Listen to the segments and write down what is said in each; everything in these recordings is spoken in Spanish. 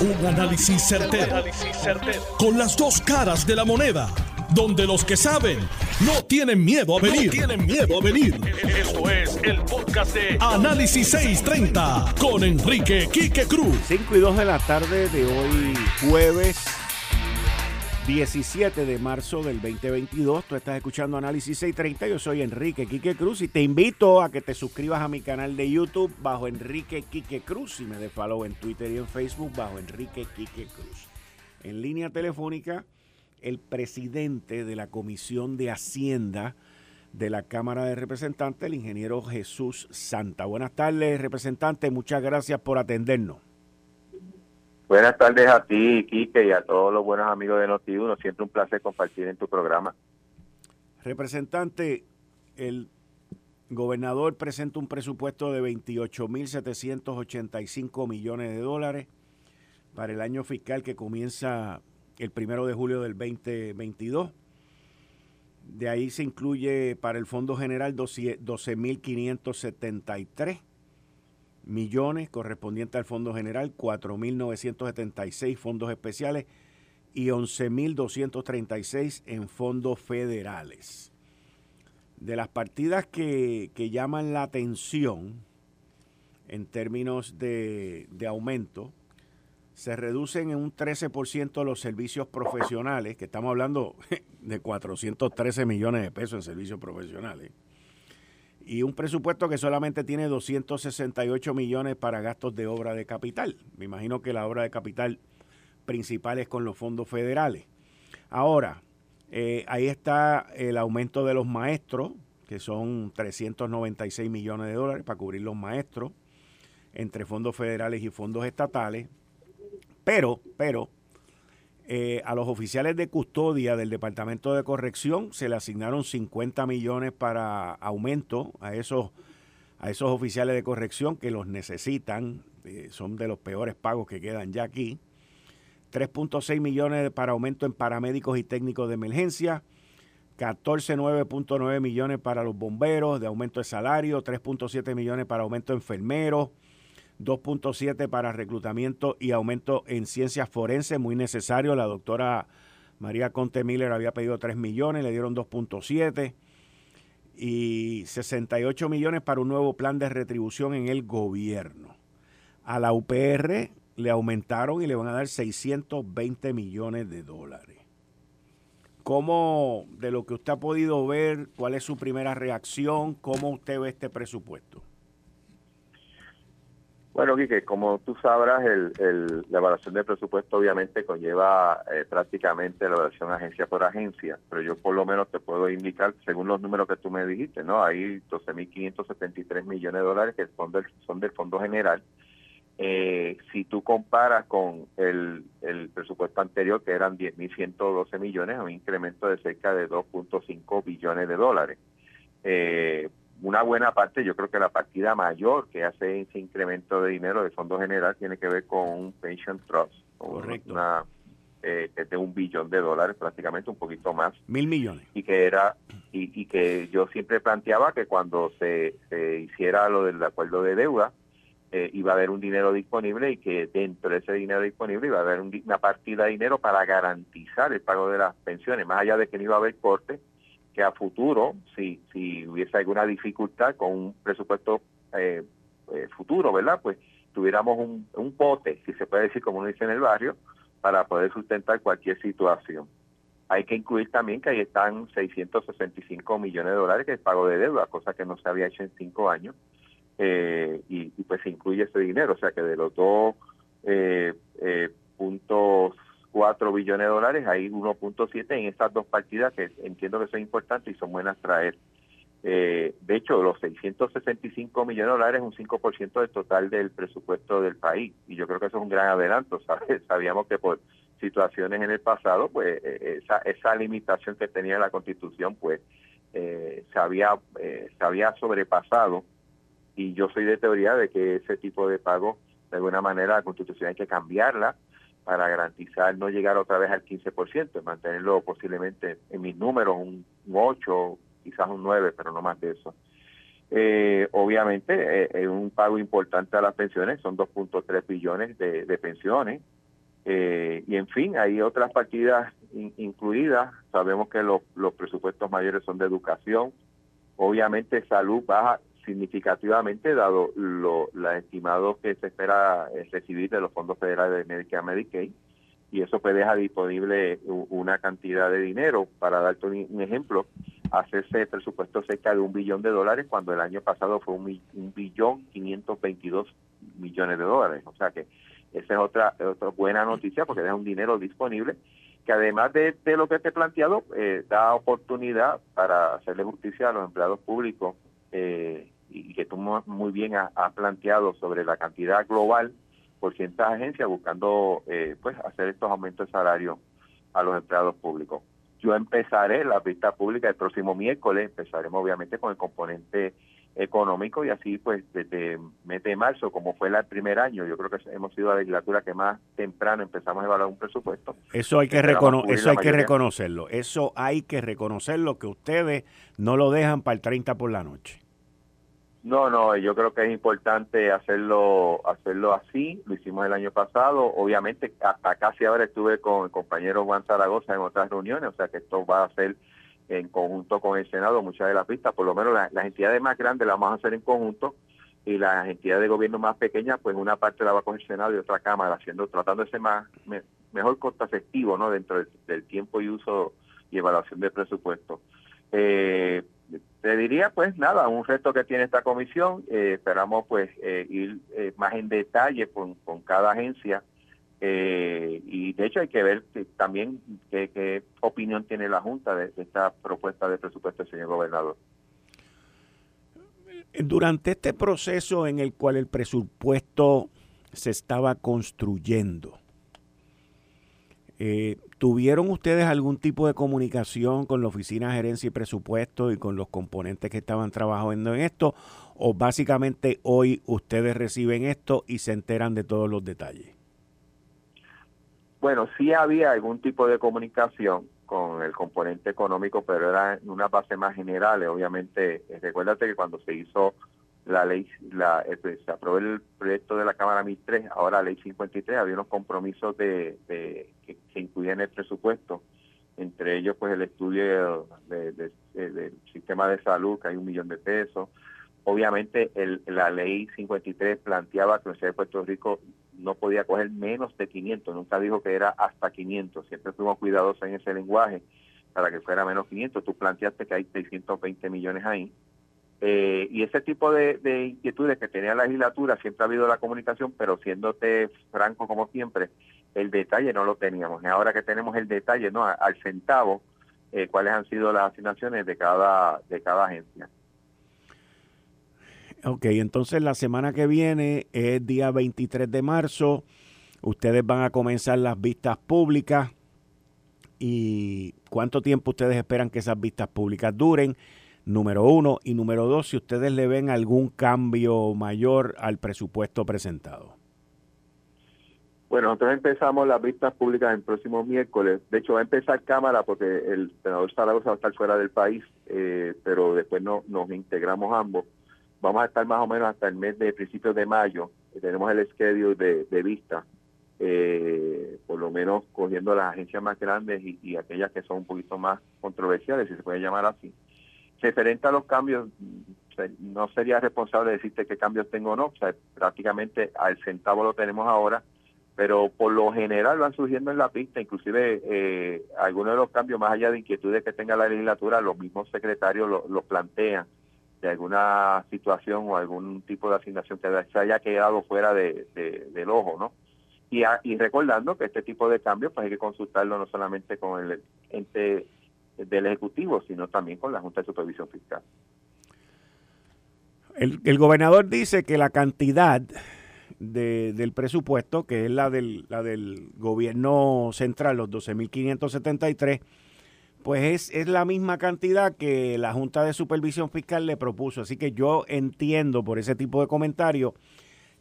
Un análisis certero, Con las dos caras de la moneda. Donde los que saben no tienen miedo a venir. tienen miedo a venir. Esto es el podcast de Análisis 630 con Enrique Quique Cruz. 5 y 2 de la tarde de hoy, jueves 17 de marzo del 2022. Tú estás escuchando Análisis 630. Yo soy Enrique Quique Cruz y te invito a que te suscribas a mi canal de YouTube bajo Enrique Quique Cruz y me de en Twitter y en Facebook bajo Enrique Quique Cruz. En línea telefónica, el presidente de la Comisión de Hacienda de la Cámara de Representantes, el ingeniero Jesús Santa. Buenas tardes, representante. Muchas gracias por atendernos. Buenas tardes a ti, Quique, y a todos los buenos amigos de Noti1. Siempre un placer compartir en tu programa. Representante, el gobernador presenta un presupuesto de 28.785 millones de dólares para el año fiscal que comienza el primero de julio del 2022. De ahí se incluye para el Fondo General 12.573 millones correspondiente al Fondo General, 4.976 fondos especiales y 11.236 en fondos federales. De las partidas que, llaman la atención en términos de, de aumento, se reducen en un 13% los servicios profesionales, que estamos hablando de 413 millones de pesos en servicios profesionales y un presupuesto que solamente tiene 268 millones para gastos de obra de capital. Me imagino que la obra de capital principal es con los fondos federales. Ahora, eh, ahí está el aumento de los maestros, que son 396 millones de dólares para cubrir los maestros entre fondos federales y fondos estatales. Pero, pero, eh, a los oficiales de custodia del Departamento de Corrección se le asignaron 50 millones para aumento a esos, a esos oficiales de corrección que los necesitan, eh, son de los peores pagos que quedan ya aquí. 3.6 millones para aumento en paramédicos y técnicos de emergencia, 14.9.9 millones para los bomberos de aumento de salario, 3.7 millones para aumento de enfermeros, 2.7 para reclutamiento y aumento en ciencias forenses, muy necesario. La doctora María Conte Miller había pedido 3 millones, le dieron 2.7 y 68 millones para un nuevo plan de retribución en el gobierno. A la UPR le aumentaron y le van a dar 620 millones de dólares. ¿Cómo, de lo que usted ha podido ver, cuál es su primera reacción? ¿Cómo usted ve este presupuesto? Bueno, Quique, como tú sabrás, el, la evaluación del presupuesto obviamente conlleva eh, prácticamente la evaluación agencia por agencia, pero yo por lo menos te puedo indicar, según los números que tú me dijiste, ¿no? Hay 12.573 millones de dólares que son del, son del Fondo General. Eh, si tú comparas con el, presupuesto anterior, que eran 10.112 millones, un incremento de cerca de 2.5 billones de dólares. Eh, una buena parte, yo creo que la partida mayor que hace ese incremento de dinero de fondo general tiene que ver con un pension trust, Correcto. una eh, de un billón de dólares prácticamente, un poquito más. Mil millones. Y que era y, y que yo siempre planteaba que cuando se, se hiciera lo del acuerdo de deuda, eh, iba a haber un dinero disponible y que dentro de ese dinero disponible iba a haber una partida de dinero para garantizar el pago de las pensiones, más allá de que no iba a haber corte, que a futuro, si, si hubiese alguna dificultad con un presupuesto eh, eh, futuro, ¿verdad? Pues tuviéramos un, un pote, si se puede decir como uno dice en el barrio, para poder sustentar cualquier situación. Hay que incluir también que ahí están 665 millones de dólares que es pago de deuda, cosa que no se había hecho en cinco años, eh, y, y, pues se incluye ese dinero, o sea que de los dos eh, eh, puntos 4 billones de dólares, hay 1.7 en estas dos partidas que entiendo que son importantes y son buenas traer. Eh, de hecho, los 665 millones de dólares es un 5% del total del presupuesto del país y yo creo que eso es un gran adelanto. ¿sabes? Sabíamos que por situaciones en el pasado, pues eh, esa, esa limitación que tenía la Constitución, pues eh, se, había, eh, se había sobrepasado y yo soy de teoría de que ese tipo de pago, de alguna manera, la Constitución hay que cambiarla para garantizar no llegar otra vez al 15%, mantenerlo posiblemente en mis números un, 8, quizás un 9, pero no más de eso. Eh, obviamente eh, es un pago importante a las pensiones, son 2.3 billones de, pensiones, Eh, y en fin, hay otras partidas incluidas. Sabemos que los, los presupuestos mayores son de educación. Obviamente salud baja significativamente dado lo, la estimados que se espera eh, recibir de los fondos federales de Medicare Medicaid y eso pues deja disponible una cantidad de dinero. Para darte un, ejemplo, hacerse presupuesto cerca de un billón de dólares cuando el año pasado fue un, un billón 522 millones de dólares. O sea que esa es otra, otra buena noticia porque deja un dinero disponible que además de, lo que te he planteado, eh, da oportunidad para hacerle justicia a los empleados públicos eh, y que tú muy bien has, planteado sobre la cantidad global por ciertas agencias buscando eh, pues hacer estos aumentos de salario a los empleados públicos. Yo empezaré la vista pública el próximo miércoles, empezaremos obviamente con el componente económico y así pues desde mes de marzo, como fue el primer año, yo creo que hemos sido la legislatura que más temprano empezamos a evaluar un presupuesto. Eso hay que, eso hay que reconocerlo, eso hay que reconocerlo, que ustedes no lo dejan para el 30 por la noche. No, no, yo creo que es importante hacerlo hacerlo así. Lo hicimos el año pasado. Obviamente, hasta casi ahora estuve con el compañero Juan Zaragoza en otras reuniones, o sea que esto va a ser en conjunto con el Senado muchas de las pistas. Por lo menos las, entidades más grandes las vamos a hacer en conjunto y las entidades de gobierno más pequeñas, pues una parte la va con el Senado y otra Cámara, haciendo tratando de ser más mejor costo efectivo, ¿no? Dentro del, tiempo y uso y evaluación del presupuesto. Eh, te diría pues nada, un reto que tiene esta comisión, eh, esperamos pues eh, ir eh, más en detalle con, cada agencia y de hecho hay que ver también qué, opinión tiene la Junta de, esta propuesta de presupuesto señor gobernador. Durante este proceso en el cual el presupuesto se estaba construyendo, eh, ¿Tuvieron ustedes algún tipo de comunicación con la Oficina de Gerencia y Presupuesto y con los componentes que estaban trabajando en esto? ¿O básicamente hoy ustedes reciben esto y se enteran de todos los detalles? Bueno, sí había algún tipo de comunicación con el componente económico, pero era en una base más general. Obviamente, eh, recuérdate que cuando se hizo la ley, la, se aprobó el proyecto de la Cámara 1003, ahora la ley 53, había unos compromisos de, que se incluían en el presupuesto, entre ellos pues el estudio del sistema de salud, que hay un millón de pesos. Obviamente el, la ley 53 planteaba que la Universidad de Puerto Rico no podía coger menos de 500, nunca dijo que era hasta 500, siempre fuimos cuidadosos en ese lenguaje para que fuera menos 500, tú planteaste que hay 620 millones ahí, eh, y ese tipo de, inquietudes que tenía la legislatura, siempre ha habido la comunicación, pero siéndote franco como siempre, el detalle no lo teníamos. Y ahora que tenemos el detalle, ¿no? Al centavo, eh, cuáles han sido las asignaciones de cada, de cada agencia. Ok, entonces la semana que viene es día 23 de marzo. Ustedes van a comenzar las vistas públicas. ¿Y cuánto tiempo ustedes esperan que esas vistas públicas duren? Número uno. Y número dos, si ustedes le ven algún cambio mayor al presupuesto presentado. Bueno, nosotros empezamos las vistas públicas el próximo miércoles. De hecho, va a empezar Cámara porque el senador Zaragoza va a estar fuera del país, eh, pero después no, nos integramos ambos. Vamos a estar más o menos hasta el mes de principios de mayo. Tenemos el schedule de, de vista, eh, por lo menos cogiendo las agencias más grandes y, aquellas que son un poquito más controversiales, si se puede llamar así. Referente a los cambios, no sería responsable decirte qué cambios tengo o no, o sea, prácticamente al centavo lo tenemos ahora, pero por lo general van surgiendo en la pista, inclusive eh, algunos de los cambios, más allá de inquietudes que tenga la legislatura, los mismos secretarios lo, plantean de alguna situación o algún tipo de asignación que se haya quedado fuera de, del ojo, ¿no? Y, y recordando que este tipo de cambios pues hay que consultarlo no solamente con el ente del Ejecutivo, sino también con la Junta de Supervisión Fiscal. El, gobernador dice que la cantidad del presupuesto, que es la del, la del gobierno central, los 12.573, pues es, es la misma cantidad que la Junta de Supervisión Fiscal le propuso. Así que yo entiendo por ese tipo de comentarios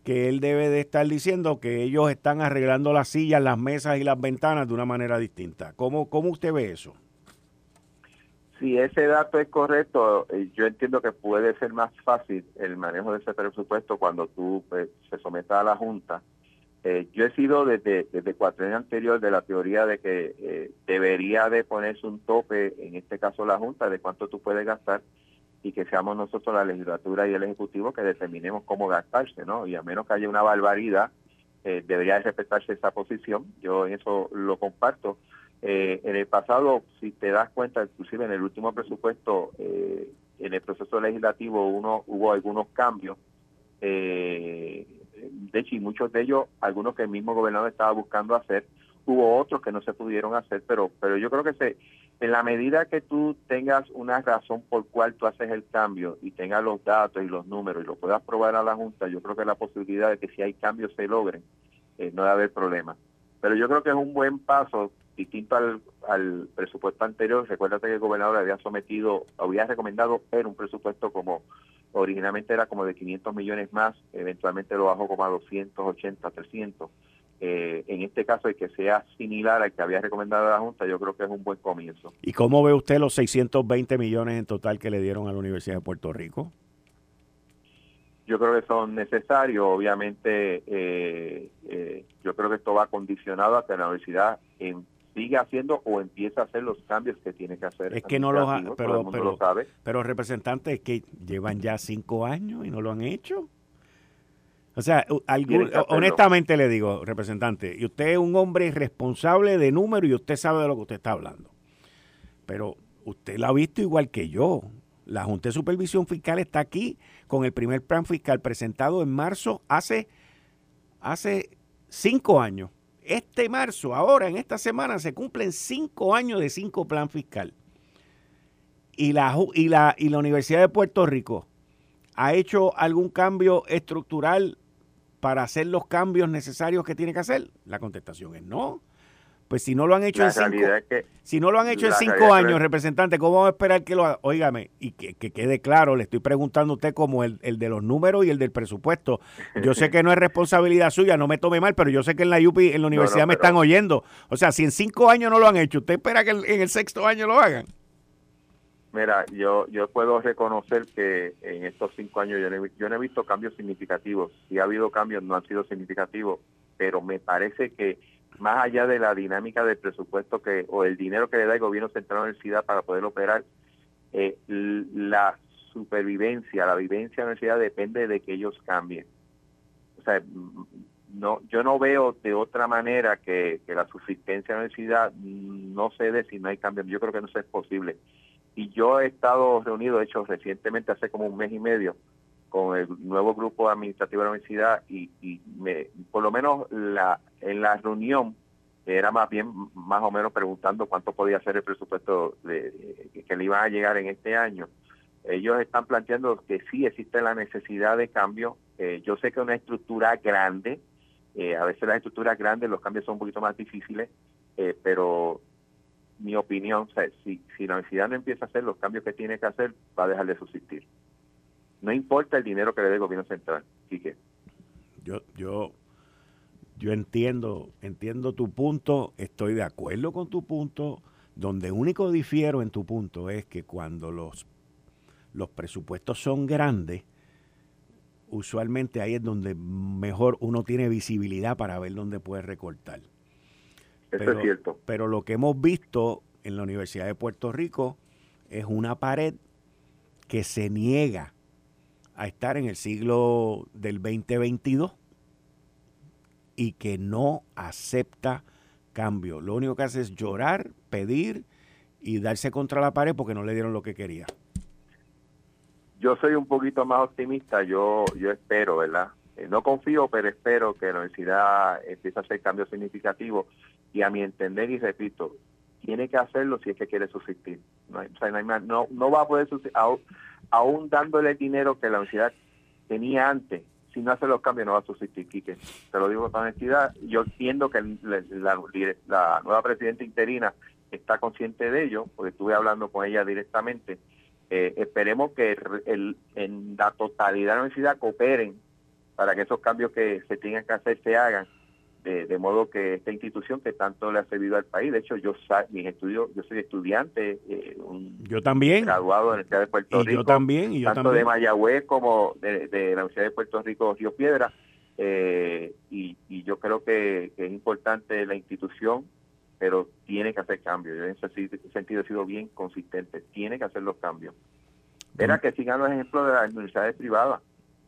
que él debe de estar diciendo que ellos están arreglando las sillas, las mesas y las ventanas de una manera distinta. ¿Cómo, cómo usted ve eso? Si ese dato es correcto, eh, yo entiendo que puede ser más fácil el manejo de ese presupuesto cuando tú pues, se someta a la Junta Eh, yo he sido desde, desde cuatro años anterior de la teoría de que eh, debería de ponerse un tope, en este caso la Junta, de cuánto tú puedes gastar y que seamos nosotros la legislatura y el Ejecutivo que determinemos cómo gastarse, ¿no? Y a menos que haya una barbaridad, eh, debería respetarse esa posición. Yo en eso lo comparto. Eh, en el pasado, si te das cuenta, inclusive en el último presupuesto, eh, en el proceso legislativo uno hubo algunos cambios. de hecho, y muchos de ellos, algunos que el mismo gobernador estaba buscando hacer, hubo otros que no se pudieron hacer, pero, pero yo creo que se, en la medida que tú tengas una razón por cual tú haces el cambio y tengas los datos y los números y lo puedas probar a la Junta, yo creo que la posibilidad de que si hay cambios se logren, eh, no debe haber problema. Pero yo creo que es un buen paso, distinto al, al presupuesto anterior. Recuérdate que el gobernador había sometido, había recomendado ver un presupuesto como originalmente era como de 500 millones más, eventualmente lo bajó como a 280, 300 eh, en este caso, el que sea similar al que había recomendado la Junta, yo creo que es un buen comienzo. ¿Y cómo ve usted los 620 millones en total que le dieron a la Universidad de Puerto Rico? Yo creo que son necesarios, obviamente, eh, eh, yo creo que esto va condicionado a que la universidad siga haciendo o empiece a hacer los cambios que tiene que hacer. Es que no los ha, pero, pero, lo sabe. pero representantes que llevan ya cinco años y no lo han hecho. O sea, honestamente le digo, representante, y usted es un hombre responsable de número y usted sabe de lo que usted está hablando. Pero usted lo ha visto igual que yo. La Junta de Supervisión Fiscal está aquí con el primer plan fiscal presentado en marzo hace, hace cinco años. Este marzo, ahora en esta semana, se cumplen cinco años de cinco plan fiscal. Y la, y la, y la Universidad de Puerto Rico ha hecho algún cambio estructural para hacer los cambios necesarios que tiene que hacer? La contestación es no. Pues si no lo han hecho en cinco, si no lo han hecho en cinco años, representante, ¿cómo vamos a esperar que lo haga? Óigame, y que, quede claro, le estoy preguntando a usted como el, el, de los números y el del presupuesto. Yo sé que no es responsabilidad suya, no me tome mal, pero yo sé que en la UPI, en la universidad me están oyendo. O sea, si en cinco años no lo han hecho, ¿usted espera que en el sexto año lo hagan? Mira, yo yo puedo reconocer que en estos cinco años yo no, he, yo no he visto cambios significativos. Si ha habido cambios, no han sido significativos, pero me parece que más allá de la dinámica del presupuesto que o el dinero que le da el gobierno central a la universidad para poder operar, eh, la supervivencia, la vivencia de la universidad depende de que ellos cambien. O sea, no, yo no veo de otra manera que, la subsistencia de la universidad no se si no hay cambios. Yo creo que no es posible y yo he estado reunido, de hecho, recientemente, hace como un mes y medio, con el nuevo grupo administrativo de la universidad y, y me, por lo menos la, en la reunión era más bien más o menos preguntando cuánto podía ser el presupuesto de, que le iba a llegar en este año. Ellos están planteando que sí existe la necesidad de cambio. Eh, yo sé que una estructura grande, eh, a veces las estructuras grandes los cambios son un poquito más difíciles, eh, pero mi opinión, o si, si la universidad no empieza a hacer los cambios que tiene que hacer, va a dejar de subsistir. No importa el dinero que le dé el gobierno central, Quique. Yo, yo, yo entiendo, entiendo tu punto, estoy de acuerdo con tu punto. Donde único difiero en tu punto es que cuando los, los presupuestos son grandes, usualmente ahí es donde mejor uno tiene visibilidad para ver dónde puede recortar. Eso pero, es cierto. Pero lo que hemos visto en la Universidad de Puerto Rico es una pared que se niega a estar en el siglo del 2022 y que no acepta cambio. Lo único que hace es llorar, pedir y darse contra la pared porque no le dieron lo que quería. Yo soy un poquito más optimista, yo yo espero, ¿verdad? Eh, no confío, pero espero que la universidad empiece a hacer cambios significativos y a mi entender, y repito, tiene que hacerlo si es que quiere subsistir. No, no, va a poder subsistir, aún, dándole el dinero que la universidad tenía antes, si no hace los cambios no va a subsistir, Quique. Te lo digo con honestidad. Yo entiendo que la, nueva presidenta interina está consciente de ello, porque estuve hablando con ella directamente. Eh, esperemos que el, en la totalidad de la universidad cooperen para que esos cambios que se tengan que hacer se hagan de, modo que esta institución que tanto le ha servido al país, de hecho yo mis estudios, yo soy estudiante, eh, un yo también graduado de la Universidad de Puerto Rico, yo también, tanto de Mayagüez como de, la Universidad de Puerto Rico Río Piedra, eh, y, yo creo que, es importante la institución, pero tiene que hacer cambios. Yo en ese sentido he sido bien consistente, tiene que hacer los cambios. Era que sigan los ejemplos de las universidades privadas.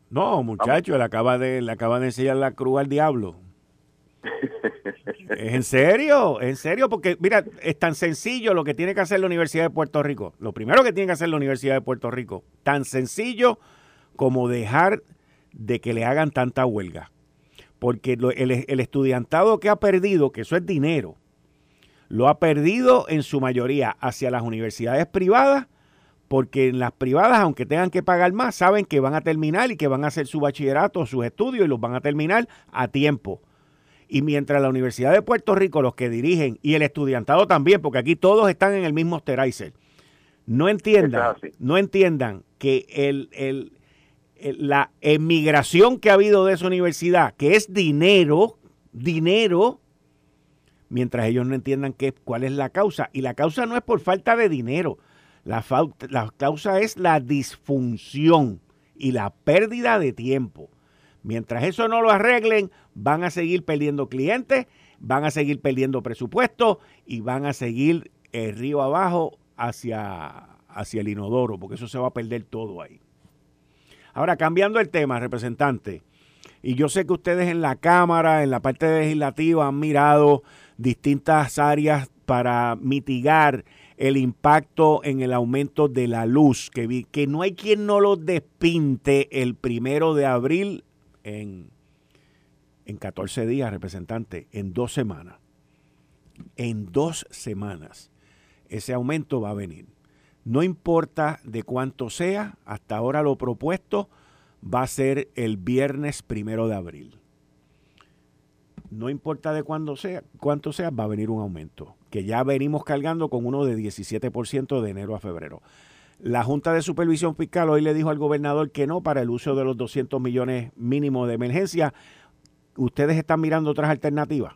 No, muchacho, le acaba de, le acaba de enseñar la cruz al diablo. ¿Es en serio? ¿En serio? Porque, mira, es tan sencillo lo que tiene que hacer la Universidad de Puerto Rico. Lo primero que tiene que hacer la Universidad de Puerto Rico, tan sencillo como dejar de que le hagan tanta huelga. Porque el, el estudiantado que ha perdido, que eso es dinero, lo ha perdido en su mayoría hacia las universidades privadas, porque en las privadas, aunque tengan que pagar más, saben que van a terminar y que van a hacer su bachillerato, sus estudios y los van a terminar a tiempo. Y mientras la Universidad de Puerto Rico, los que dirigen, y el estudiantado también, porque aquí todos están en el mismo Osterizer, no entiendan, no entiendan que el, el, la emigración que ha habido de esa universidad, que es dinero, dinero, mientras ellos no entiendan qué, cuál es la causa. Y la causa no es por falta de dinero, la, la causa es la disfunción y la pérdida de tiempo. Mientras eso no lo arreglen, van a seguir perdiendo clientes, van a seguir perdiendo presupuesto y van a seguir el río abajo hacia, hacia el inodoro, porque eso se va a perder todo ahí. Ahora, cambiando el tema, representante, y yo sé que ustedes en la Cámara, en la parte legislativa, han mirado distintas áreas para mitigar el impacto en el aumento de la luz, que, que no hay quien no lo despinte el primero de abril en, en 14 días, representante, en dos semanas. En dos semanas ese aumento va a venir. No importa de cuánto sea, hasta ahora lo propuesto va a ser el viernes primero de abril. No importa de cuándo sea, cuánto sea, va a venir un aumento, que ya venimos cargando con uno de 17% de enero a febrero. La Junta de Supervisión Fiscal hoy le dijo al gobernador que no para el uso de los 200 millones mínimos de emergencia. ¿Ustedes están mirando otras alternativas?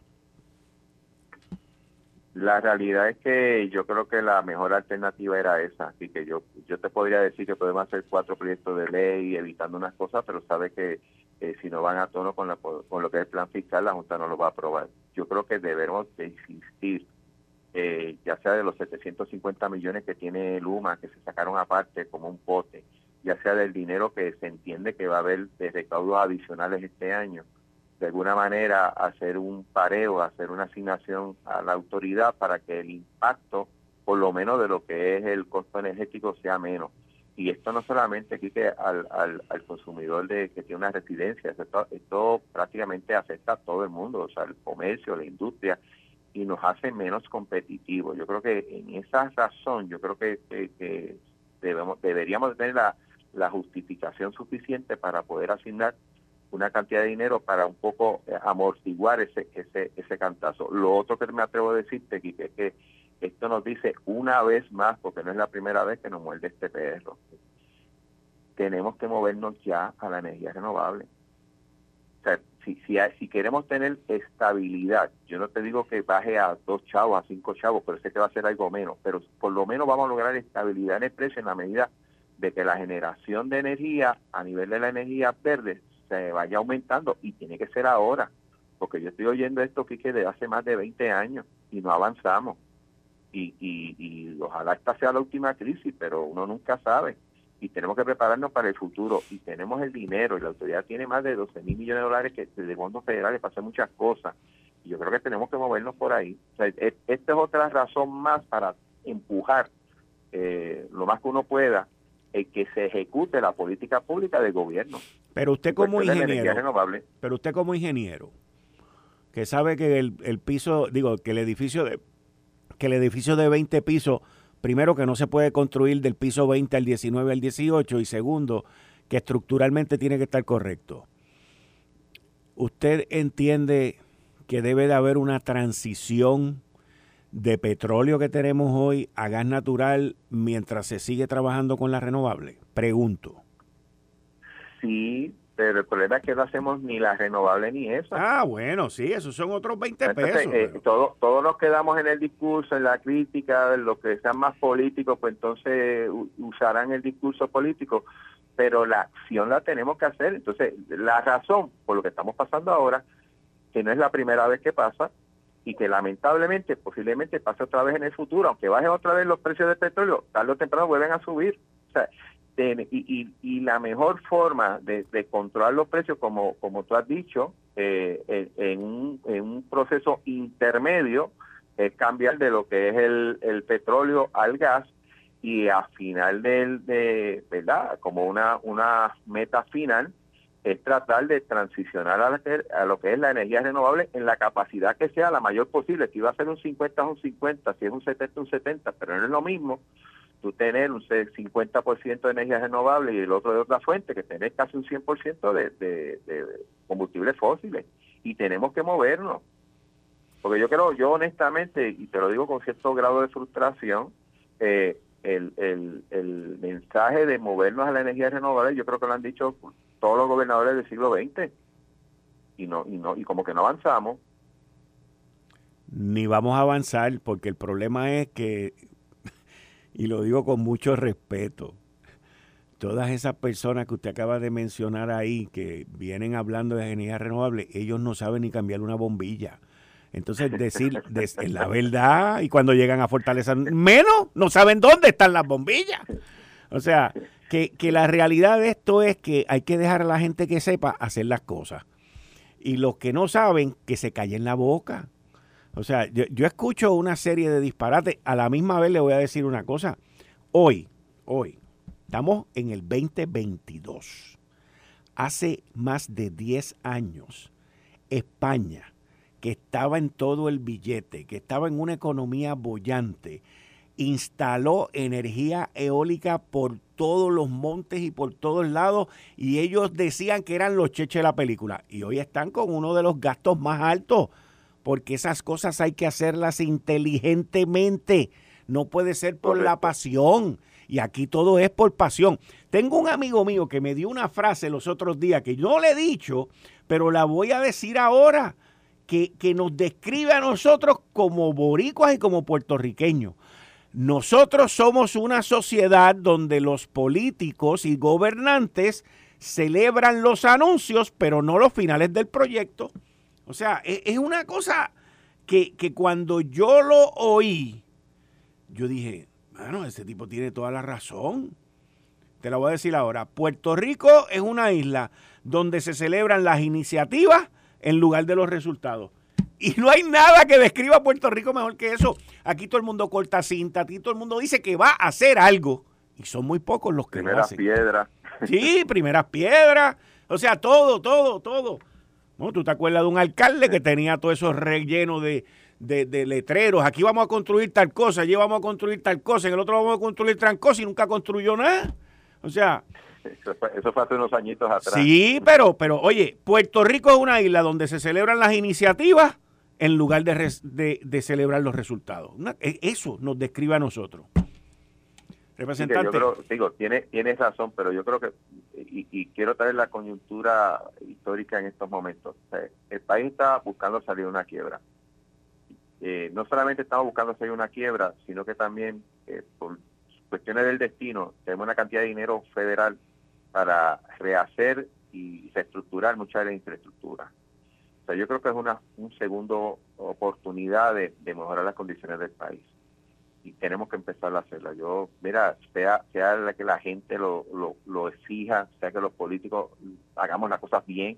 La realidad es que yo creo que la mejor alternativa era esa, así que yo yo te podría decir que podemos hacer cuatro proyectos de ley evitando unas cosas, pero sabe que eh, si no van a tono con, la, con lo que es el plan fiscal, la Junta no lo va a aprobar. Yo creo que debemos de insistir, eh, ya sea de los 750 millones que tiene Luma, que se sacaron aparte como un pote, ya sea del dinero que se entiende que va a haber de recaudos adicionales este año, de alguna manera hacer un pareo, hacer una asignación a la autoridad para que el impacto, por lo menos de lo que es el costo energético, sea menos. Y esto no solamente aquí que al, al, consumidor de que tiene una residencia, esto, esto prácticamente afecta a todo el mundo, o sea, el comercio, la industria, y nos hace menos competitivos. Yo creo que en esa razón, yo creo que, debemos, deberíamos tener la, la justificación suficiente para poder asignar una cantidad de dinero para un poco eh, amortiguar ese, ese, ese cantazo. Lo otro que me atrevo a decirte, Kike, es que esto nos dice una vez más, porque no es la primera vez que nos muerde este perro, tenemos que movernos ya a la energía renovable. O sea, si, si, si queremos tener estabilidad, yo no te digo que baje a dos chavos, a cinco chavos, pero sé que va a ser algo menos, pero por lo menos vamos a lograr estabilidad en el precio en la medida de que la generación de energía a nivel de la energía verde se vaya aumentando y tiene que ser ahora, porque yo estoy oyendo esto que de hace más de 20 años y no avanzamos. Y, y, y ojalá esta sea la última crisis, pero uno nunca sabe. Y tenemos que prepararnos para el futuro. Y tenemos el dinero, y la autoridad tiene más de 12 mil millones de dólares que, de fondos federales para hacer muchas cosas. Y yo creo que tenemos que movernos por ahí. E, esta es otra razón más para empujar eh, lo más que uno pueda el que se ejecute la política pública del gobierno. Pero usted como ingeniero, pero usted como ingeniero, que sabe que el, el, piso, digo, que el edificio de que el edificio de 20 pisos, primero que no se puede construir del piso 20 al 19 al 18 y segundo que estructuralmente tiene que estar correcto. ¿Usted entiende que debe de haber una transición de petróleo que tenemos hoy a gas natural mientras se sigue trabajando con la renovable? Pregunto. Sí, pero el problema es que no hacemos ni la renovable ni eso. Ah, bueno, sí, esos son otros 20 pesos. Eh, todo, todos nos quedamos en el discurso, en la crítica, de los que sean más políticos, pues entonces usarán el discurso político, pero la acción la tenemos que hacer. Entonces, la razón por lo que estamos pasando ahora, que no es la primera vez que pasa, y que lamentablemente, posiblemente pase otra vez en el futuro, aunque bajen otra vez los precios del petróleo, tarde o temprano vuelven a subir. O sea, y, y, la mejor forma de, controlar los precios, como, como tú has dicho, eh, en, un, proceso intermedio, es cambiar de lo que es el, el petróleo al gas y a final del, de, ¿verdad? Como una, una meta final, es tratar de transicionar a, a, lo que es la energía renovable en la capacidad que sea la mayor posible. Si va a ser un 50 es un 50, si es un 70 un 70, pero no es lo mismo tú tener un 50% de energía renovable y el otro de otra fuente, que tenés casi un 100% de, de, de combustibles fósiles. Y tenemos que movernos. Porque yo creo, yo honestamente, y te lo digo con cierto grado de frustración, eh, el, el, el mensaje de movernos a la energía renovable, yo creo que lo han dicho todos los gobernadores del siglo XX. Y no, y no, y como que no avanzamos. Ni vamos a avanzar, porque el problema es que y lo digo con mucho respeto, todas esas personas que usted acaba de mencionar ahí, que vienen hablando de energía renovable, ellos no saben ni cambiar una bombilla. Entonces, decir la verdad, y cuando llegan a Fortaleza, menos, no saben dónde están las bombillas. O sea, que, que la realidad de esto es que hay que dejar a la gente que sepa hacer las cosas. Y los que no saben, que se callen la boca. O sea, yo, escucho una serie de disparates. A la misma vez le voy a decir una cosa. Hoy, hoy, estamos en el 2022. Hace más de 10 años, España, que estaba en todo el billete, que estaba en una economía bollante, instaló energía eólica por todos los montes y por todos lados y ellos decían que eran los cheches de la película y hoy están con uno de los gastos más altos porque esas cosas hay que hacerlas inteligentemente. No puede ser por la pasión. Y aquí todo es por pasión. Tengo un amigo mío que me dio una frase los otros días que yo no le he dicho, pero la voy a decir ahora, que, que nos describe a nosotros como boricuas y como puertorriqueños. Nosotros somos una sociedad donde los políticos y gobernantes celebran los anuncios, pero no los finales del proyecto. O sea, e, es, una cosa que, cuando yo lo oí, yo dije, bueno, ese tipo tiene toda la razón. Te la voy a decir ahora. Puerto Rico es una isla donde se celebran las iniciativas en lugar de los resultados. Y no hay nada que describa a Puerto Rico mejor que eso. Aquí todo el mundo corta cinta, aquí todo el mundo dice que va a hacer algo. Y son muy pocos los que primeras lo hacen. piedras. Sí, primeras piedras. O sea, todo, todo, todo. ¿Tú te acuerdas de un alcalde que tenía todo eso relleno de, de, letreros? Aquí vamos a construir tal cosa, allí vamos a construir tal cosa, en el otro vamos a construir tal cosa y nunca construyó nada. O sea... Eso fue, hace unos añitos atrás. Sí, pero, pero oye, Puerto Rico es una isla donde se celebran las iniciativas en lugar de, de celebrar los resultados. E, eso nos describe a nosotros. Representante. yo digo, tiene, tienes razón, pero yo creo que, y, quiero traer la coyuntura histórica en estos momentos. el país está buscando salir de una quiebra. Eh, no solamente estamos buscando salir de una quiebra, sino que también eh, por cuestiones del destino tenemos una cantidad de dinero federal para rehacer y reestructurar mucha de la infraestructura. O sea, yo creo que es una un segundo oportunidad de mejorar las condiciones del país y tenemos que empezar a hacerla. Yo, mira, sea, sea la que la gente lo, lo, exija, sea que los políticos hagamos las cosas bien,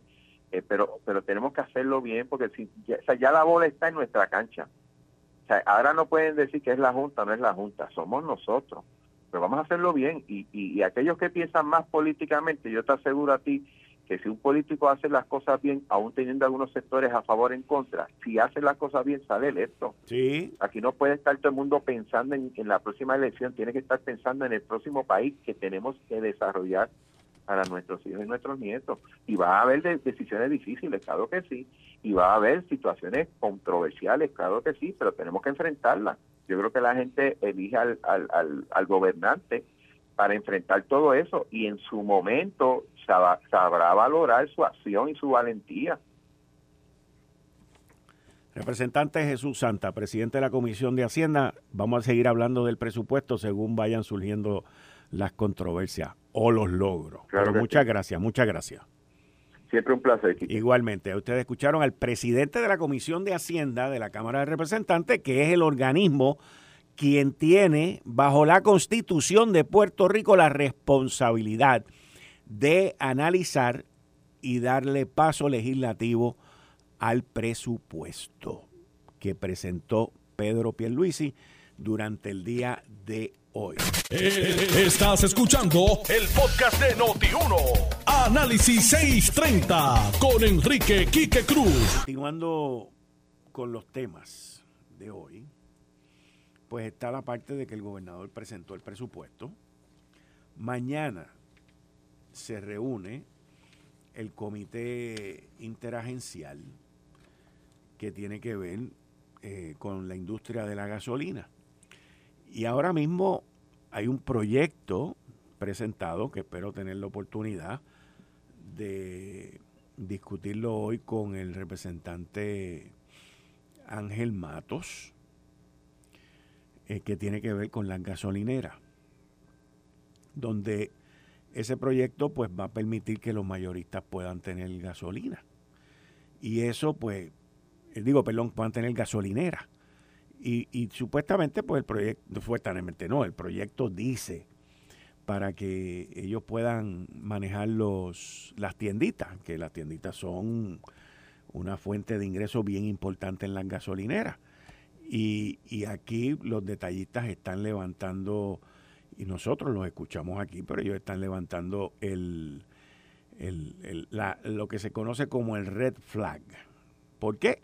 eh, pero pero tenemos que hacerlo bien porque si, ya, ya la bola está en nuestra cancha. O sea, ahora no pueden decir que es la Junta, no es la Junta, somos nosotros. Pero vamos a hacerlo bien y, y aquellos que piensan más políticamente, yo te aseguro a ti que si un político hace las cosas bien, aún teniendo algunos sectores a favor o en contra, si hace las cosas bien, sale electo. Sí. Aquí no puede estar todo el mundo pensando en, la próxima elección, tiene que estar pensando en el próximo país que tenemos que desarrollar para nuestros hijos y nuestros nietos. Y va a haber decisiones difíciles, claro que sí. Y va a haber situaciones controversiales, claro que sí, pero tenemos que enfrentarlas. Yo creo que la gente elige al, al, al, al gobernante para enfrentar todo eso y en su momento sabrá valorar su acción y su valentía. Representante Jesús Santa, presidente de la Comisión de Hacienda, vamos a seguir hablando del presupuesto según vayan surgiendo las controversias o los logros. Pero muchas gracias, muchas gracias. Siempre un placer. Igualmente, ustedes escucharon al presidente de la Comisión de Hacienda de la Cámara de Representantes, que es el organismo quien tiene bajo la Constitución de Puerto Rico la responsabilidad de analizar y darle paso legislativo al presupuesto que presentó Pedro Pierluisi durante el día de hoy. Eh, estás escuchando el podcast de Noti1. Análisis 630 con Enrique Quique Cruz. Continuando con los temas de hoy, pues está la parte de que el gobernador presentó el presupuesto. Mañana se reúne el comité interagencial que tiene que ver eh, con la industria de la gasolina. Y ahora mismo hay un proyecto presentado que espero tener la oportunidad de discutirlo hoy con el representante Ángel Matos, eh, que tiene que ver con las gasolineras, donde ese proyecto pues va a permitir que los mayoristas puedan tener gasolina. Y eso pues eh, digo, perdón, puedan tener gasolinera. Y, supuestamente, pues el proyecto, supuestamente no, el proyecto dice para que ellos puedan manejar los, las tienditas, que las tienditas son una fuente de ingreso bien importante en las gasolineras. Y, y aquí los detallistas están levantando, y nosotros los escuchamos aquí, pero ellos están levantando el, el, la, lo que se conoce como el red flag. ¿Por qué?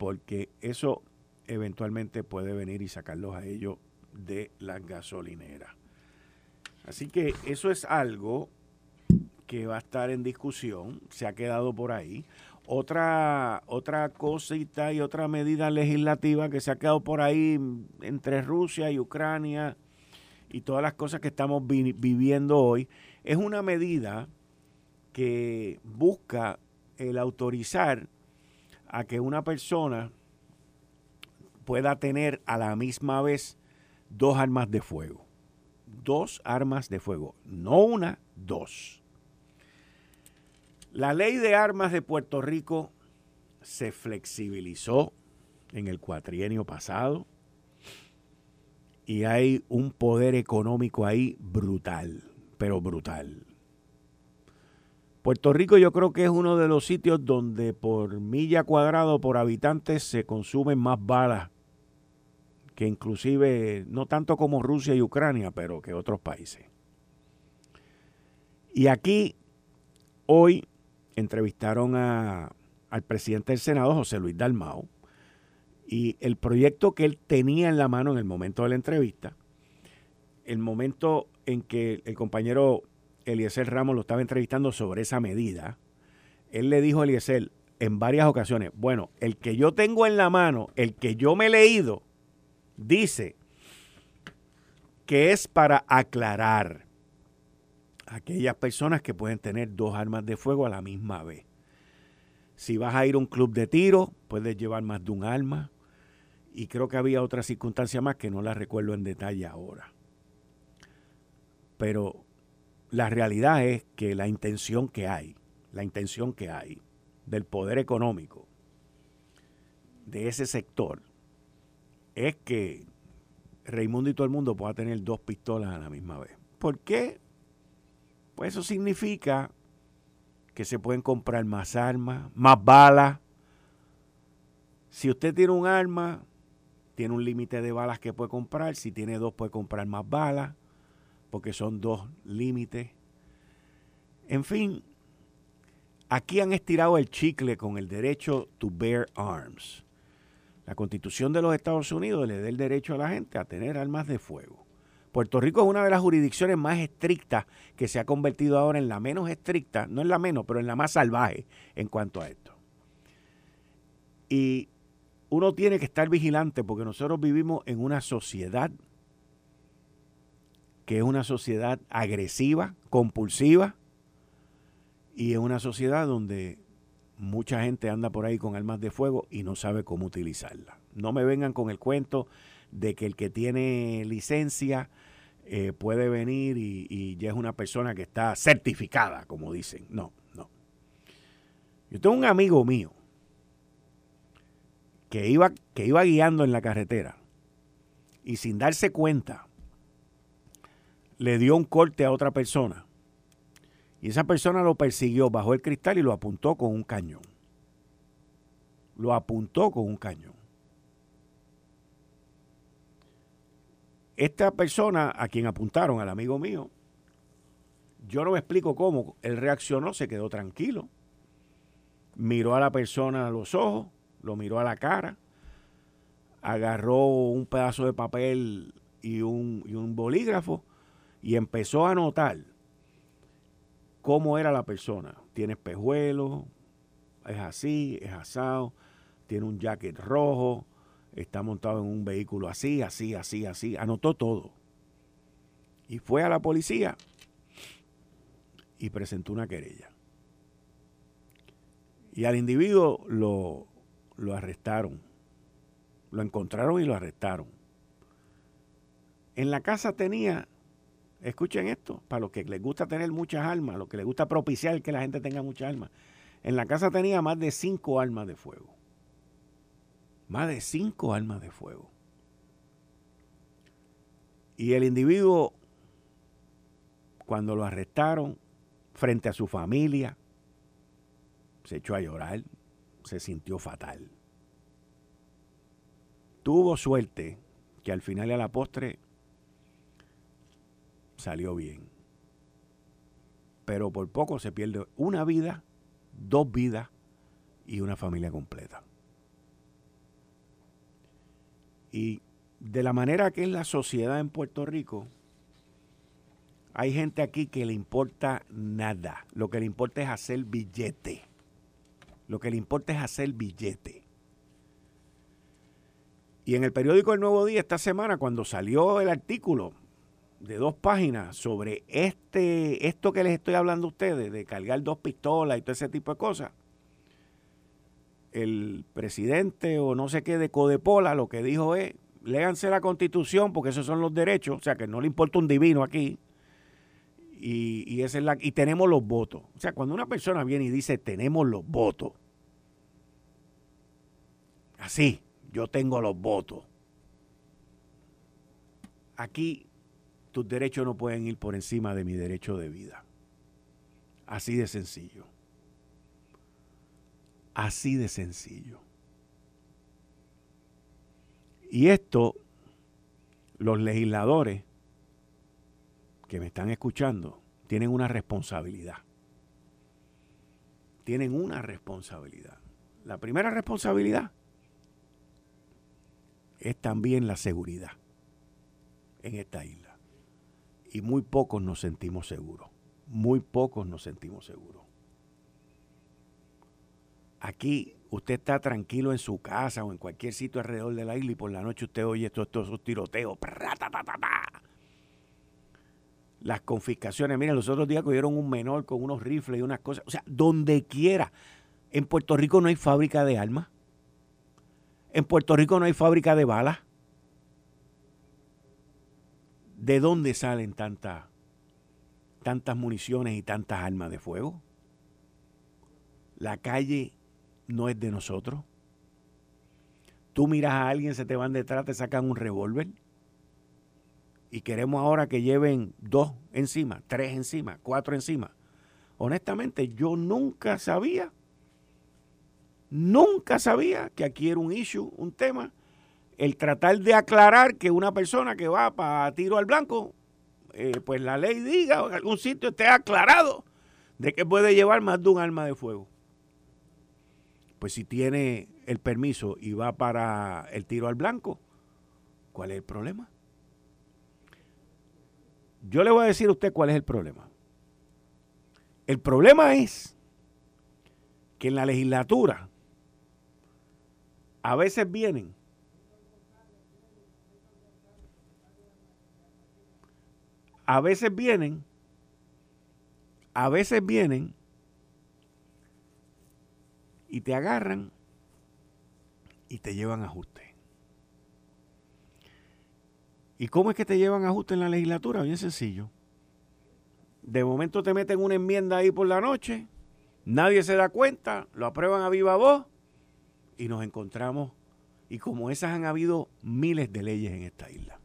porque eso eventualmente puede venir y sacarlos a ellos de la gasolinera. Así que eso es algo que va a estar en discusión, se ha quedado por ahí. Otra, otra cosita y otra medida legislativa que se ha quedado por ahí entre Rusia y Ucrania y todas las cosas que estamos viviendo hoy, es una medida que busca el autorizar a que una persona pueda tener a la misma vez dos armas de fuego. Dos armas de fuego, no una, dos. La ley de armas de Puerto Rico se flexibilizó en el cuatrienio pasado y hay un poder económico ahí brutal, pero brutal. Puerto Rico yo creo que es uno de los sitios donde por milla cuadrado, por habitante, se consumen más balas que inclusive, no tanto como Rusia y Ucrania, pero que otros países. Y aquí, hoy, entrevistaron a, al presidente del Senado, José Luis Dalmao, y el proyecto que él tenía en la mano en el momento de la entrevista, el momento en que el compañero Eliezer Ramos lo estaba entrevistando sobre esa medida, él le dijo a Eliezer en varias ocasiones, bueno, el que yo tengo en la mano, el que yo me he leído, dice que es para aclarar aquellas personas que pueden tener dos armas de fuego a la misma vez. Si vas a ir a un club de tiro, puedes llevar más de un arma. Y creo que había otra circunstancia más que no la recuerdo en detalle ahora. Pero la realidad es que la intención que hay, la intención que hay del poder económico de ese sector es que Raimundo y todo el mundo pueda tener dos pistolas a la misma vez. ¿Por qué? Pues eso significa que se pueden comprar más armas, más balas. Si usted tiene un arma, tiene un límite de balas que puede comprar. Si tiene dos, puede comprar más balas porque son dos límites. En fin, aquí han estirado el chicle con el derecho to bear arms. La constitución de los Estados Unidos le da el derecho a la gente a tener armas de fuego. Puerto Rico es una de las jurisdicciones más estrictas que se ha convertido ahora en la menos estricta, no en la menos, pero en la más salvaje en cuanto a esto. Y uno tiene que estar vigilante porque nosotros vivimos en una sociedad que es una sociedad agresiva, compulsiva, y es una sociedad donde mucha gente anda por ahí con armas de fuego y no sabe cómo utilizarla. No me vengan con el cuento de que el que tiene licencia eh, puede venir y, ya es una persona que está certificada, como dicen. No, no. Yo tengo un amigo mío que iba, que iba guiando en la carretera y sin darse cuenta le dio un corte a otra persona. Y esa persona lo persiguió, bajó el cristal y lo apuntó con un cañón. Lo apuntó con un cañón. Esta persona a quien apuntaron, al amigo mío, yo no me explico cómo, él reaccionó, se quedó tranquilo, miró a la persona a los ojos, lo miró a la cara, agarró un pedazo de papel y un, y un bolígrafo y empezó a notar cómo era la persona. Tiene espejuelos, es así, es asado, tiene un jacket rojo, está montado en un vehículo así, así, así, así. Anotó todo. Y fue a la policía y presentó una querella. Y al individuo lo, lo arrestaron. Lo encontraron y lo arrestaron. En la casa tenía Escuchen esto, para los que les gusta tener muchas armas, los que les gusta propiciar que la gente tenga muchas armas. En la casa tenía más de cinco armas de fuego. Más de cinco armas de fuego. Y el individuo, cuando lo arrestaron, frente a su familia, se echó a llorar, se sintió fatal. Tuvo suerte que al final y a la postre salió bien. Pero por poco se pierde una vida, dos vidas y una familia completa. Y de la manera que es la sociedad en Puerto Rico, hay gente aquí que le importa nada. Lo que le importa es hacer billete. Lo que le importa es hacer billete. Y en el periódico El Nuevo Día esta semana, cuando salió el artículo de dos páginas sobre este, esto que les estoy hablando a ustedes, de cargar dos pistolas y todo ese tipo de cosas, el presidente o no sé qué de Codepola lo que dijo es, léanse la constitución porque esos son los derechos, o sea que no le importa un divino aquí, y, y, es la, y tenemos los votos. O sea, cuando una persona viene y dice tenemos los votos, así, yo tengo los votos. Aquí tus derechos no pueden ir por encima de mi derecho de vida. Así de sencillo. Así de sencillo. Y esto, los legisladores que me están escuchando, tienen una responsabilidad. Tienen una responsabilidad. La primera responsabilidad es también la seguridad en esta isla y muy pocos nos sentimos seguros. Muy pocos nos sentimos seguros. Aquí usted está tranquilo en su casa o en cualquier sitio alrededor de la isla y por la noche usted oye todos estos tiroteos. Las confiscaciones. Miren, los otros días cogieron un menor con unos rifles y unas cosas. O sea, donde quiera. En Puerto Rico no hay fábrica de armas. En Puerto Rico no hay fábrica de balas. ¿De dónde salen tantas tantas municiones y tantas armas de fuego? La calle no es de nosotros. Tú miras a alguien, se te van detrás, te sacan un revólver. Y queremos ahora que lleven dos encima, tres encima, cuatro encima. Honestamente, yo nunca sabía, nunca sabía que aquí era un issue, un tema el tratar de aclarar que una persona que va para tiro al blanco, eh, pues la ley diga o en algún sitio esté aclarado de que puede llevar más de un arma de fuego. Pues si tiene el permiso y va para el tiro al blanco, ¿cuál es el problema? Yo le voy a decir a usted cuál es el problema. El problema es que en la legislatura a veces vienen a veces vienen, a veces vienen y te agarran y te llevan ajuste. ¿Y cómo es que te llevan ajuste en la legislatura? Bien sencillo. De momento te meten una enmienda ahí por la noche, nadie se da cuenta, lo aprueban a viva voz y nos encontramos. Y como esas han habido miles de leyes en esta isla.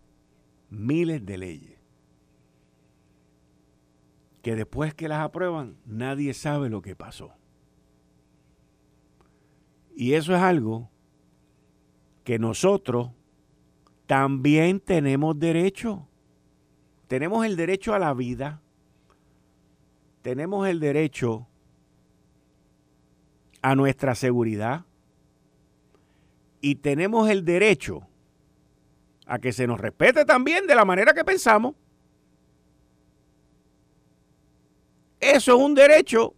Miles de leyes. Que después que las aprueban, nadie sabe lo que pasó. Y eso es algo que nosotros también tenemos derecho. Tenemos el derecho a la vida. Tenemos el derecho a nuestra seguridad. Y tenemos el derecho a que se nos respete también de la manera que pensamos. Eso es un derecho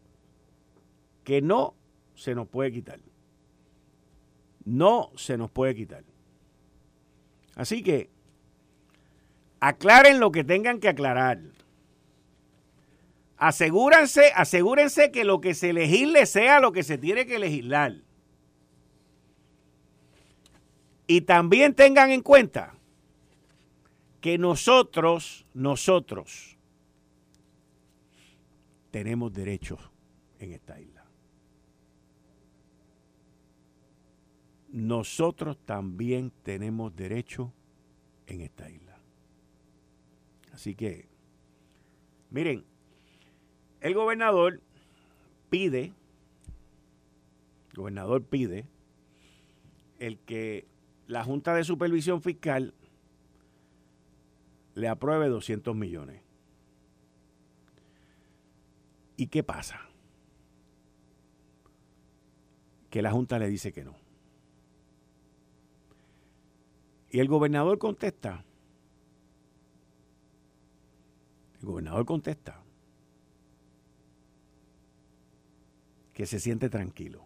que no se nos puede quitar no se nos puede quitar. Así que aclaren lo que tengan que aclarar. Asegúrense, asegúrense que lo que se legisle sea lo que se tiene que legislar. Y también tengan en cuenta que nosotros, nosotros, tenemos derechos en esta isla. Nosotros también tenemos derecho en esta isla. Así que, miren, el gobernador pide, el gobernador pide el que la Junta de Supervisión Fiscal le apruebe 200 millones. ¿Y qué pasa? Que la Junta le dice que no. Y el gobernador contesta. El gobernador contesta que se siente tranquilo.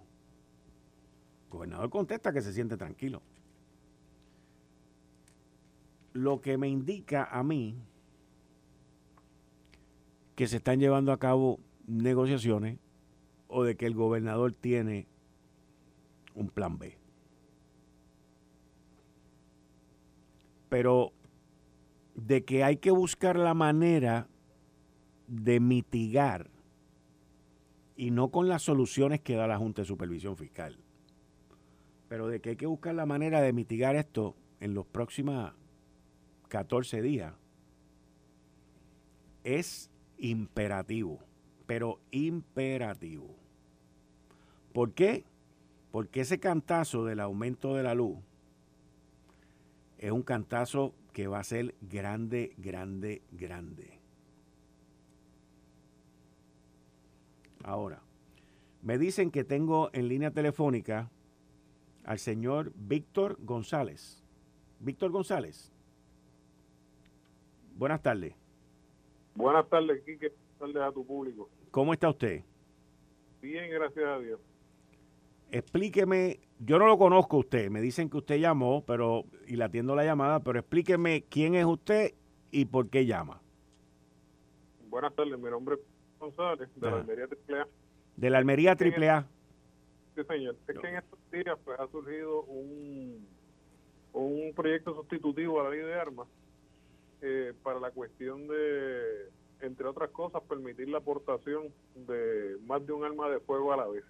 El gobernador contesta que se siente tranquilo. Lo que me indica a mí que se están llevando a cabo negociaciones o de que el gobernador tiene un plan B. pero de que hay que buscar la manera de mitigar y no con las soluciones que da la Junta de Supervisión Fiscal, pero de que hay que buscar la manera de mitigar esto en los próximos 14 días es imperativo, pero imperativo. ¿Por qué? Porque ese cantazo del aumento de la luz es un cantazo que va a ser grande, grande, grande. Ahora, me dicen que tengo en línea telefónica al señor Víctor González. Víctor González. Buenas tardes. Buenas tardes, Quique. Buenas tardes a tu público. ¿Cómo está usted? Bien, gracias a Dios explíqueme, yo no lo conozco usted, me dicen que usted llamó, pero y le atiendo la llamada, pero explíqueme quién es usted y por qué llama. Buenas tardes, mi nombre es González, de la Almería AAA. De la Almería AAA. Sí, señor. Es que en estos días pues, ha surgido un, un proyecto sustitutivo a la ley de armas eh, para la cuestión de, entre otras cosas, permitir la aportación de más de un arma de fuego a la vez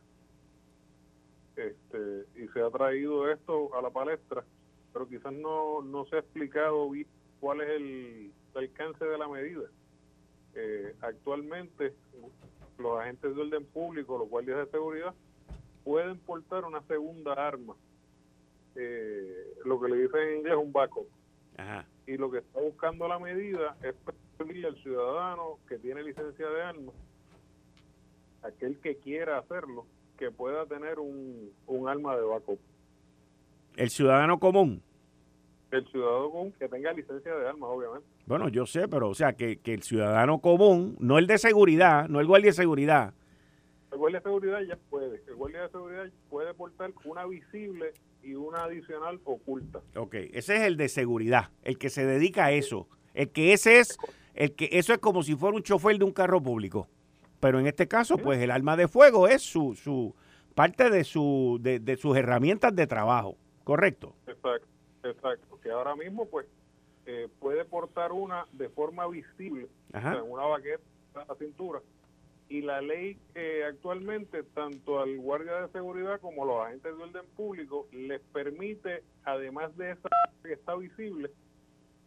este, y se ha traído esto a la palestra, pero quizás no, no se ha explicado bien cuál es el, alcance de la medida. Eh, actualmente, los agentes de orden público, los guardias de seguridad, pueden portar una segunda arma, eh, lo que le dicen en inglés un backup. Y lo que está buscando la medida es permitirle al ciudadano que tiene licencia de arma, aquel que quiera hacerlo, que pueda tener un, un arma de backup. ¿El ciudadano común? El ciudadano común que tenga licencia de armas, obviamente. Bueno, yo sé, pero o sea, que, que el ciudadano común, no el de seguridad, no el guardia de seguridad. El guardia de seguridad ya puede. El guardia de seguridad puede portar una visible y una adicional oculta. Ok, ese es el de seguridad, el que se dedica a eso. El que ese es el que eso es como si fuera un chofer de un carro público. Pero en este caso, pues el arma de fuego es su, su parte de, su, de, sus herramientas de trabajo, ¿correcto? Exacto, exacto. Que ahora mismo, pues, eh, puede portar una de forma visible, en una baqueta a la cintura. Y la ley eh, actualmente, tanto al guardia de seguridad como a los agentes de orden público, les permite, además de esa que está visible,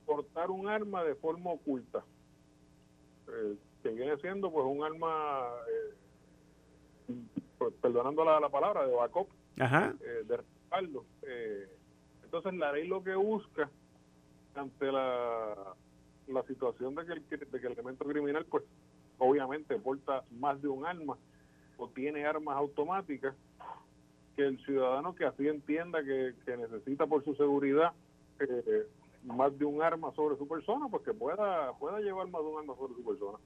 portar un arma de forma oculta. Eh, que viene siendo pues un arma, eh, pues, perdonando la, palabra, de backup, eh, de respaldo. Eh, entonces la ley lo que busca ante la, la situación de que, el, de que el elemento criminal pues obviamente porta más de un arma o tiene armas automáticas, que el ciudadano que así entienda que, que necesita por su seguridad más de un arma sobre su persona, pues que pueda, pueda llevar más de un arma sobre su persona.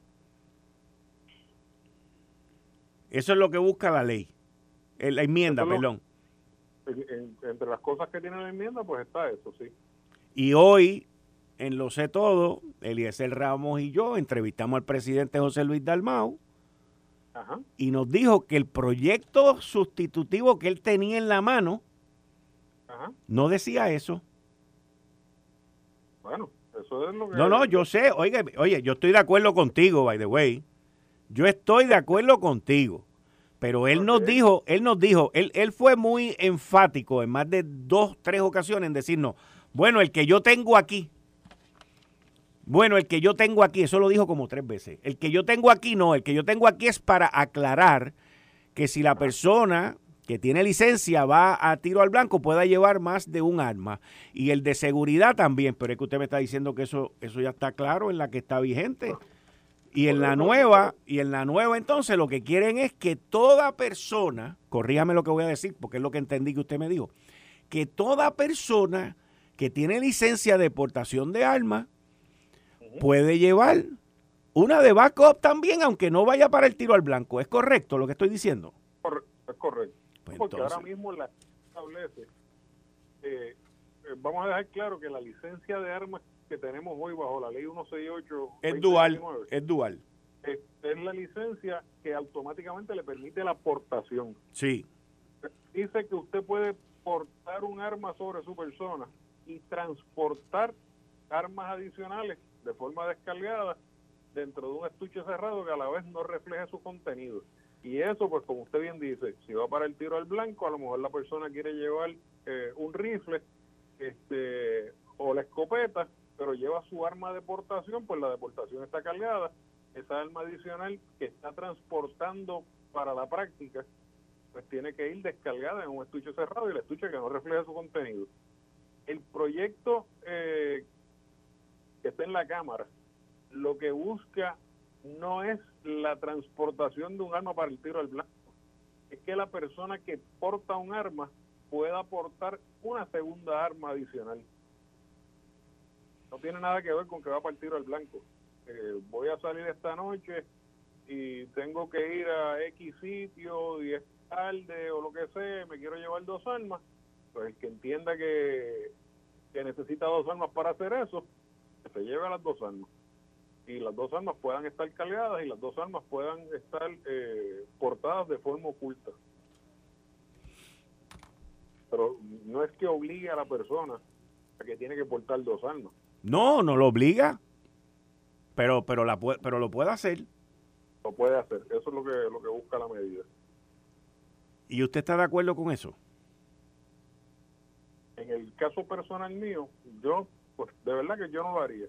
Eso es lo que busca la ley, la enmienda, perdón. entre las cosas que tiene la enmienda, pues está eso, sí. Y hoy, en Lo Sé Todo, Eliezer Ramos y yo entrevistamos al presidente José Luis Dalmau y nos dijo que el proyecto sustitutivo que él tenía en la mano no decía eso. Bueno, eso es lo que... No, no, yo sé, oye, oye, yo estoy de acuerdo contigo, by the way. Yo estoy de acuerdo contigo. Pero él nos dijo, él nos dijo, él, él fue muy enfático en más de dos, tres ocasiones en decirnos, bueno, el que yo tengo aquí, bueno, el que yo tengo aquí, eso lo dijo como tres veces. El que yo tengo aquí no, el que yo tengo aquí es para aclarar que si la persona que tiene licencia va a tiro al blanco pueda llevar más de un arma. Y el de seguridad también, pero es que usted me está diciendo que eso, eso ya está claro en la que está vigente. Y en la nueva, y en la nueva entonces lo que quieren es que toda persona, corríjame lo que voy a decir, porque es lo que entendí que usted me dijo, que toda persona que tiene licencia de portación de armas puede llevar una de backup también, aunque no vaya para el tiro al blanco. ¿Es correcto lo que estoy diciendo? Es correcto. Pues porque ahora mismo la establece, eh, eh, vamos a dejar claro que la licencia de armas que tenemos hoy bajo la ley 168 es dual, es dual. Es, la licencia que automáticamente le permite la portación. Sí. Dice que usted puede portar un arma sobre su persona y transportar armas adicionales de forma descargada dentro de un estuche cerrado que a la vez no refleje su contenido. Y eso, pues como usted bien dice, si va para el tiro al blanco, a lo mejor la persona quiere llevar eh, un rifle este, o la escopeta pero lleva su arma de deportación, pues la deportación está cargada. Esa arma adicional que está transportando para la práctica, pues tiene que ir descargada en un estuche cerrado y el estuche que no refleja su contenido. El proyecto eh, que está en la Cámara, lo que busca no es la transportación de un arma para el tiro al blanco, es que la persona que porta un arma pueda portar una segunda arma adicional no tiene nada que ver con que va a partir al blanco. Eh, voy a salir esta noche y tengo que ir a X sitio, 10 tarde o lo que sea, me quiero llevar dos armas, pues el que entienda que, que necesita dos armas para hacer eso, se lleve las dos armas. Y las dos armas puedan estar cargadas y las dos armas puedan estar eh, portadas de forma oculta. Pero no es que obligue a la persona a que tiene que portar dos armas. No, no lo obliga, pero, pero, la, pero lo puede hacer. Lo puede hacer, eso es lo que, lo que busca la medida. ¿Y usted está de acuerdo con eso? En el caso personal mío, yo, pues de verdad que yo no lo haría.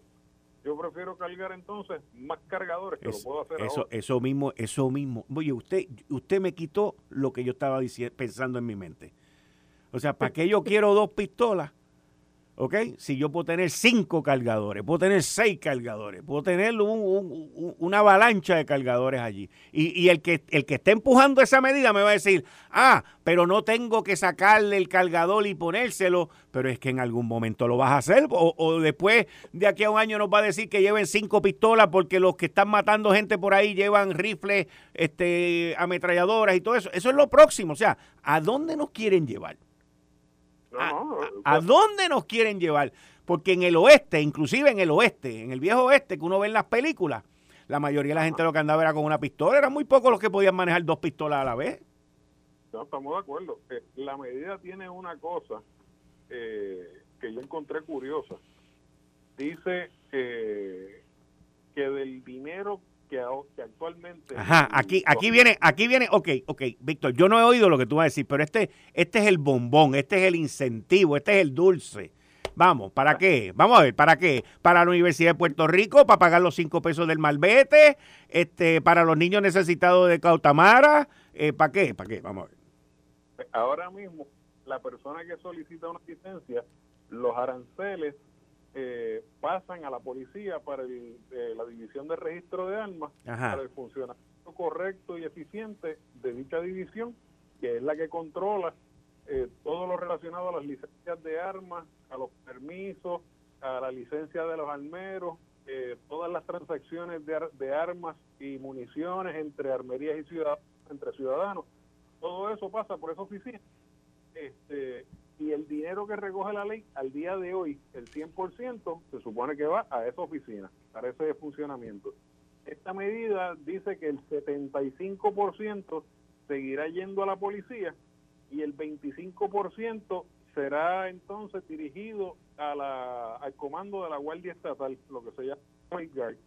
Yo prefiero cargar entonces más cargadores que lo puedo hacer eso, Eso mismo, eso mismo. Oye, usted, usted me quitó lo que yo estaba diciendo, pensando en mi mente. O sea, ¿para qué yo quiero dos pistolas ¿ok? Si yo puedo tener cinco cargadores, puedo tener seis cargadores, puedo tener una avalancha de cargadores allí. Y, el, que, el que esté empujando esa medida me va a decir, ah, pero no tengo que sacarle el cargador y ponérselo, pero es que en algún momento lo vas a hacer. O, después de aquí a un año nos va a decir que lleven cinco pistolas porque los que están matando gente por ahí llevan rifles, este, ametralladoras y todo eso. Eso es lo próximo. O sea, ¿a dónde nos quieren llevar? ¿A, dónde nos quieren llevar? Porque en el oeste, inclusive en el oeste, en el viejo oeste que uno ve en las películas, la mayoría de la gente lo que andaba era con una pistola. Eran muy pocos los que podían manejar dos pistolas a la vez. No, estamos de acuerdo. Eh, la medida tiene una cosa eh, que yo encontré curiosa. Dice que del dinero que, actualmente... Ajá, aquí, aquí viene, aquí viene, ok, ok, Víctor, yo no he oído lo que tú vas a decir, pero este, este es el bombón, este es el incentivo, este es el dulce. Vamos, ¿para qué? Vamos a ver, ¿para qué? Para la Universidad de Puerto Rico, para pagar los cinco pesos del malvete, este, para los niños necesitados de Cautamara, eh, ¿para qué? ¿Para qué? Vamos a ver. Ahora mismo, la persona que solicita una licencia, los aranceles eh, pasan a la policía para eh, la división de registro de armas, para el funcionamiento correcto y eficiente de dicha división, que es la que controla eh, todo lo relacionado a las licencias de armas, a los permisos, a la licencia de los armeros, todas las transacciones de, de, armas y municiones entre armerías y ciudadanos, entre ciudadanos. Todo eso pasa por esa oficina. Este, y el dinero que recoge la ley al día de hoy, el 100%, se supone que va a esa oficina, para ese funcionamiento. Esta medida dice que el 75% seguirá yendo a la policía y el 25% será entonces dirigido a la, al comando de la Guardia Estatal, lo que se llama White Guard,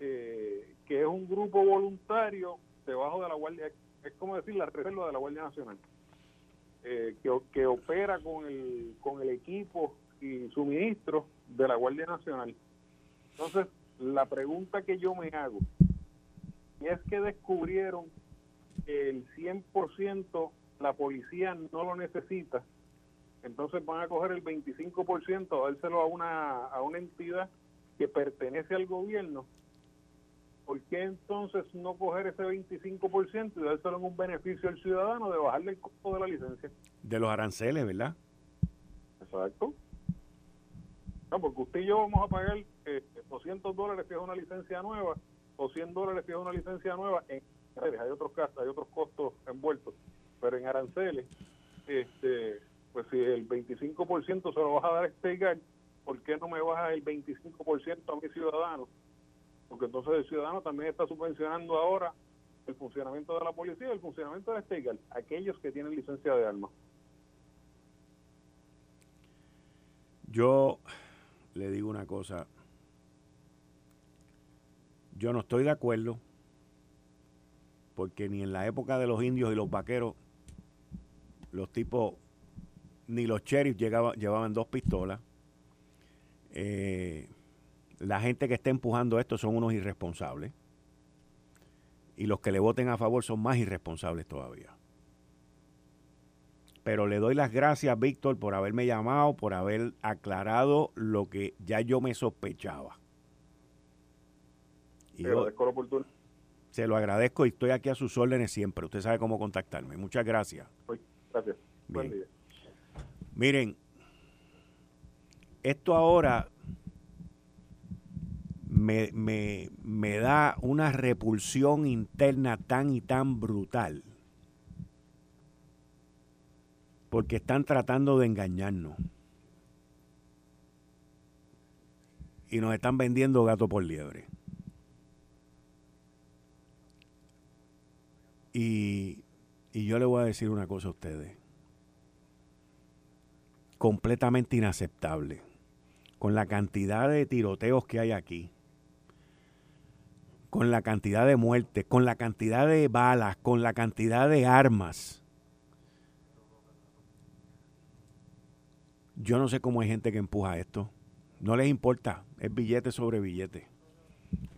eh, que es un grupo voluntario debajo de la Guardia, es como decir la reserva de la Guardia Nacional. Eh, que, opera con el, con el equipo y suministro de la Guardia Nacional. Entonces, la pregunta que yo me hago es que descubrieron que el 100% la policía no lo necesita, entonces van a coger el 25%, a dárselo a una, a una entidad que pertenece al gobierno ¿por qué entonces no coger ese 25% y dárselo en un beneficio al ciudadano de bajarle el costo de la licencia? De los aranceles, ¿verdad? Exacto. No, porque usted y yo vamos a pagar 200 eh, dólares si es una licencia nueva o 100 dólares si es una licencia nueva. En hay otros gastos, hay otros costos envueltos, pero en aranceles, este, pues si el 25% se lo vas a dar a este ¿por qué no me bajas el 25% a mi ciudadano? Porque entonces el ciudadano también está subvencionando ahora el funcionamiento de la policía el funcionamiento de la aquellos que tienen licencia de armas. Yo le digo una cosa, yo no estoy de acuerdo porque ni en la época de los indios y los vaqueros los tipos ni los sheriffs llevaban dos pistolas. Eh, la gente que está empujando esto son unos irresponsables. Y los que le voten a favor son más irresponsables todavía. Pero le doy las gracias, Víctor, por haberme llamado, por haber aclarado lo que ya yo me sospechaba. Y yo, se lo agradezco y estoy aquí a sus órdenes siempre. Usted sabe cómo contactarme. Muchas gracias. Gracias. Buen día. Miren, esto ahora me, me, me da una repulsión interna tan y tan brutal. Porque están tratando de engañarnos. Y nos están vendiendo gato por liebre. Y, y yo le voy a decir una cosa a ustedes. Completamente inaceptable. Con la cantidad de tiroteos que hay aquí con la cantidad de muertes, con la cantidad de balas, con la cantidad de armas. Yo no sé cómo hay gente que empuja esto. No les importa, es billete sobre billete.